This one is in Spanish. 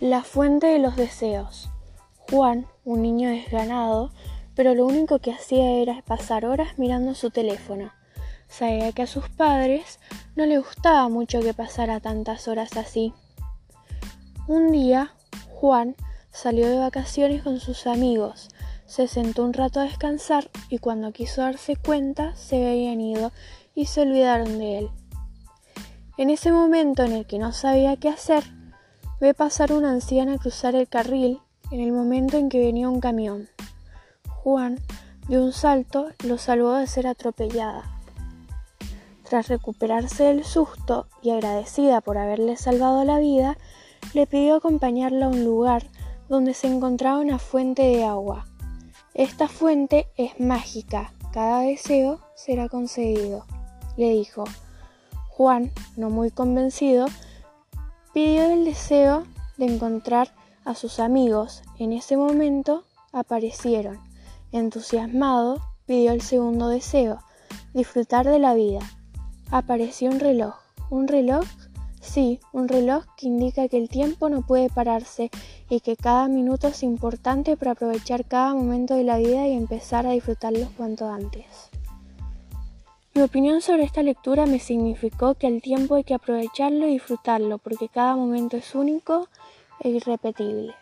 La fuente de los deseos. Juan, un niño desganado, pero lo único que hacía era pasar horas mirando su teléfono. Sabía que a sus padres no le gustaba mucho que pasara tantas horas así. Un día, Juan salió de vacaciones con sus amigos, se sentó un rato a descansar y cuando quiso darse cuenta se habían ido y se olvidaron de él. En ese momento en el que no sabía qué hacer, Ve pasar una anciana cruzar el carril en el momento en que venía un camión. Juan, de un salto, lo salvó de ser atropellada. Tras recuperarse del susto y agradecida por haberle salvado la vida, le pidió acompañarla a un lugar donde se encontraba una fuente de agua. Esta fuente es mágica, cada deseo será concedido, le dijo. Juan, no muy convencido, pidió el deseo de encontrar a sus amigos. En ese momento aparecieron. Entusiasmado, pidió el segundo deseo, disfrutar de la vida. Apareció un reloj. ¿Un reloj? Sí, un reloj que indica que el tiempo no puede pararse y que cada minuto es importante para aprovechar cada momento de la vida y empezar a disfrutarlos cuanto antes. Mi opinión sobre esta lectura me significó que el tiempo hay que aprovecharlo y disfrutarlo porque cada momento es único e irrepetible.